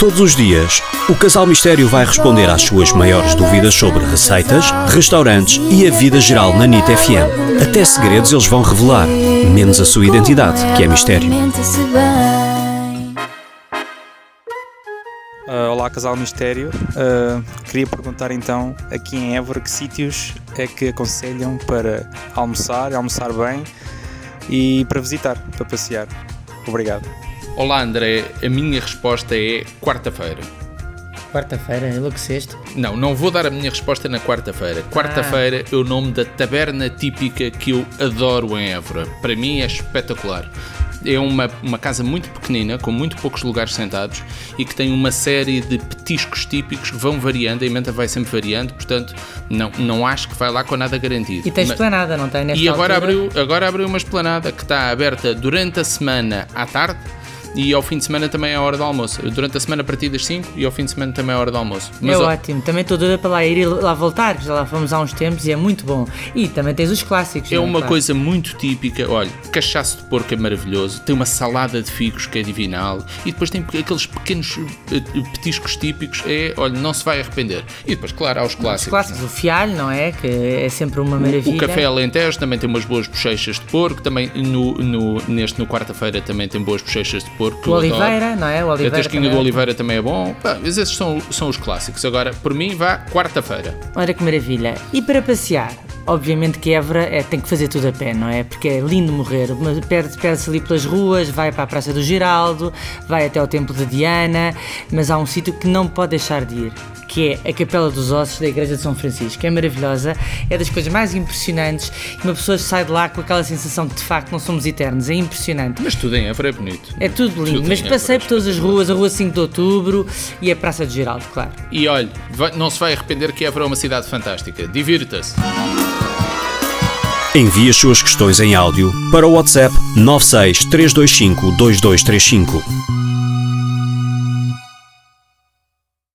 Todos os dias, o Casal Mistério vai responder às suas maiores dúvidas sobre receitas, restaurantes e a vida geral na NIT FM. Até segredos eles vão revelar, menos a sua identidade, que é mistério. Uh, olá, Casal Mistério. Uh, queria perguntar então, aqui em Évora, que sítios é que aconselham para almoçar, almoçar bem e para visitar, para passear? Obrigado. Olá André, a minha resposta é quarta-feira. Quarta-feira, enlouqueceste? Não, não vou dar a minha resposta na quarta-feira. Quarta-feira ah. é o nome da taberna típica que eu adoro em Évora. Para mim é espetacular. É uma, uma casa muito pequenina, com muito poucos lugares sentados e que tem uma série de petiscos típicos que vão variando, a emenda vai sempre variando, portanto, não, não acho que vai lá com nada garantido. E tem esplanada, não tem? e agora abriu, agora abriu uma esplanada que está aberta durante a semana à tarde e ao fim de semana também é a hora do almoço. Durante a semana a partir das 5 e ao fim de semana também é a hora do almoço. Mas, é ótimo, também estou doida para lá ir e lá voltar, já lá fomos há uns tempos e é muito bom. E também tens os clássicos. É não, uma claro. coisa muito típica, olha, cachaço de porco é maravilhoso, tem uma salada de figos que é divinal e depois tem aqueles pequenos eh, petiscos típicos, é, olha, não se vai arrepender. E depois, claro, há os clássicos. Os clássicos, não? o fialho, não é? Que é sempre uma maravilha. O, o café Alentejo também tem umas boas bochechas de porco, também no, no, neste no quarta-feira também tem boas bochechas de porco. O Oliveira não é? O Oliveira. A Tasquinha do Oliveira também é bom. Bom, esses são, são os clássicos. Agora, por mim, vá quarta-feira. Olha que maravilha. E para passear? Obviamente que Évora é, tem que fazer tudo a pé, não é? Porque é lindo morrer. Perde-se perde ali pelas ruas, vai para a Praça do Giraldo, vai até ao Templo de Diana, mas há um sítio que não pode deixar de ir, que é a Capela dos Ossos da Igreja de São Francisco. É maravilhosa, é das coisas mais impressionantes e uma pessoa sai de lá com aquela sensação de de facto não somos eternos. É impressionante. Mas tudo em Évora é bonito. É tudo lindo, tudo mas passei por todas as ruas, a Rua 5 de Outubro e a Praça do Giraldo, claro. E olhe, não se vai arrepender que Évora é uma cidade fantástica. Divirta-se. Envie as suas questões em áudio para o WhatsApp 96 325 2235.